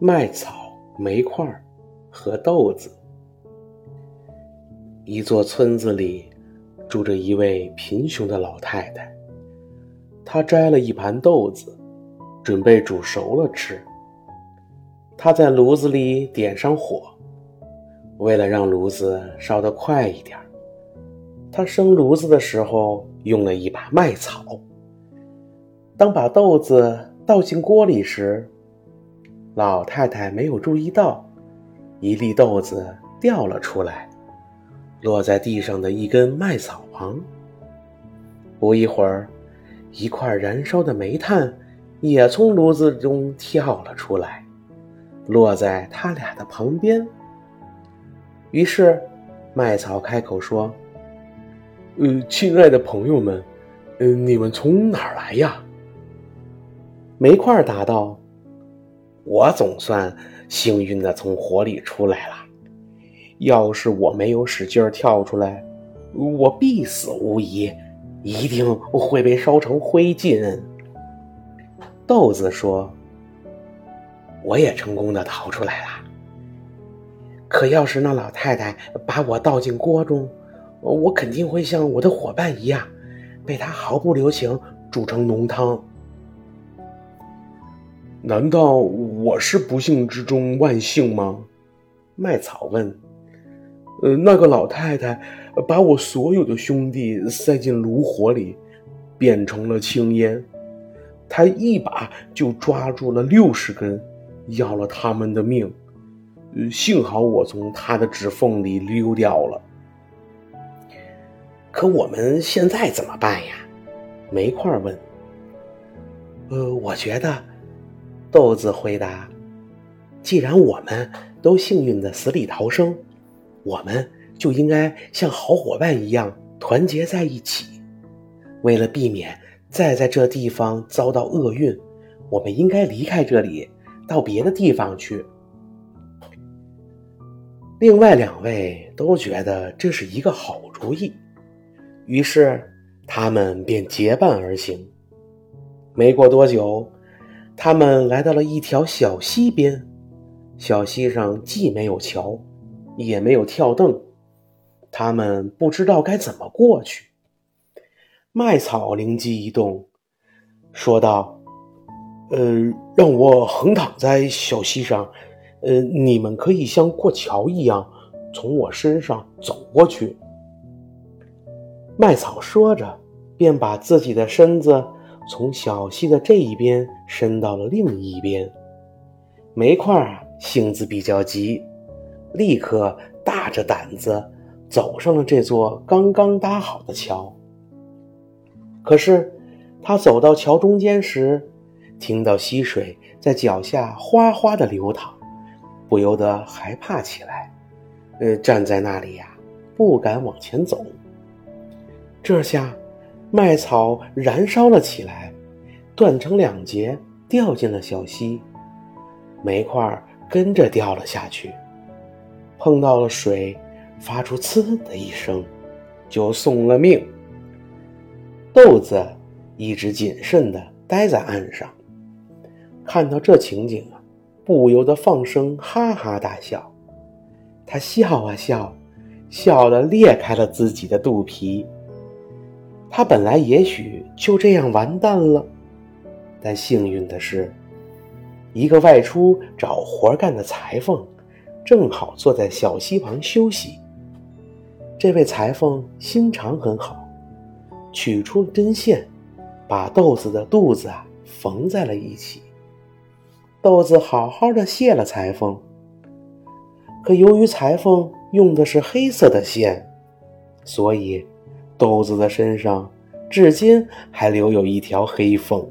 麦草、煤块和豆子。一座村子里住着一位贫穷的老太太，她摘了一盘豆子，准备煮熟了吃。她在炉子里点上火，为了让炉子烧得快一点，她生炉子的时候用了一把麦草。当把豆子倒进锅里时，老太太没有注意到，一粒豆子掉了出来，落在地上的一根麦草旁。不一会儿，一块燃烧的煤炭也从炉子中跳了出来，落在他俩的旁边。于是，麦草开口说：“呃，亲爱的朋友们，嗯，你们从哪儿来呀？”煤块答道。我总算幸运的从火里出来了。要是我没有使劲跳出来，我必死无疑，一定会被烧成灰烬。豆子说：“我也成功的逃出来了。可要是那老太太把我倒进锅中，我肯定会像我的伙伴一样，被她毫不留情煮成浓汤。”难道我是不幸之中万幸吗？麦草问。呃，那个老太太把我所有的兄弟塞进炉火里，变成了青烟。她一把就抓住了六十根，要了他们的命。幸好我从她的指缝里溜掉了。可我们现在怎么办呀？煤块问。呃，我觉得。豆子回答：“既然我们都幸运的死里逃生，我们就应该像好伙伴一样团结在一起。为了避免再在这地方遭到厄运，我们应该离开这里，到别的地方去。”另外两位都觉得这是一个好主意，于是他们便结伴而行。没过多久。他们来到了一条小溪边，小溪上既没有桥，也没有跳凳，他们不知道该怎么过去。麦草灵机一动，说道：“呃，让我横躺在小溪上，呃，你们可以像过桥一样从我身上走过去。”麦草说着，便把自己的身子。从小溪的这一边伸到了另一边，煤块性子比较急，立刻大着胆子走上了这座刚刚搭好的桥。可是他走到桥中间时，听到溪水在脚下哗哗的流淌，不由得害怕起来，呃，站在那里呀，不敢往前走。这下。麦草燃烧了起来，断成两截，掉进了小溪。煤块跟着掉了下去，碰到了水，发出“呲”的一声，就送了命。豆子一直谨慎地待在岸上，看到这情景啊，不由得放声哈哈大笑。他笑啊笑，笑得裂开了自己的肚皮。他本来也许就这样完蛋了，但幸运的是，一个外出找活干的裁缝，正好坐在小溪旁休息。这位裁缝心肠很好，取出针线，把豆子的肚子啊缝在了一起。豆子好好的谢了裁缝，可由于裁缝用的是黑色的线，所以。豆子的身上，至今还留有一条黑缝。